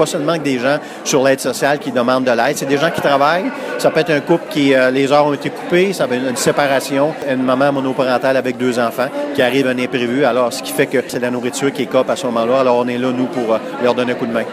pas seulement que des gens sur l'aide sociale qui demandent de l'aide, c'est des gens qui travaillent. Ça peut être un couple qui, euh, les heures ont été coupées, ça peut être une séparation, une maman monoparentale avec deux enfants qui arrive un imprévu. Alors, ce qui fait que c'est la nourriture qui est cop à ce moment-là. Alors, on est là, nous, pour euh, leur donner un coup de main.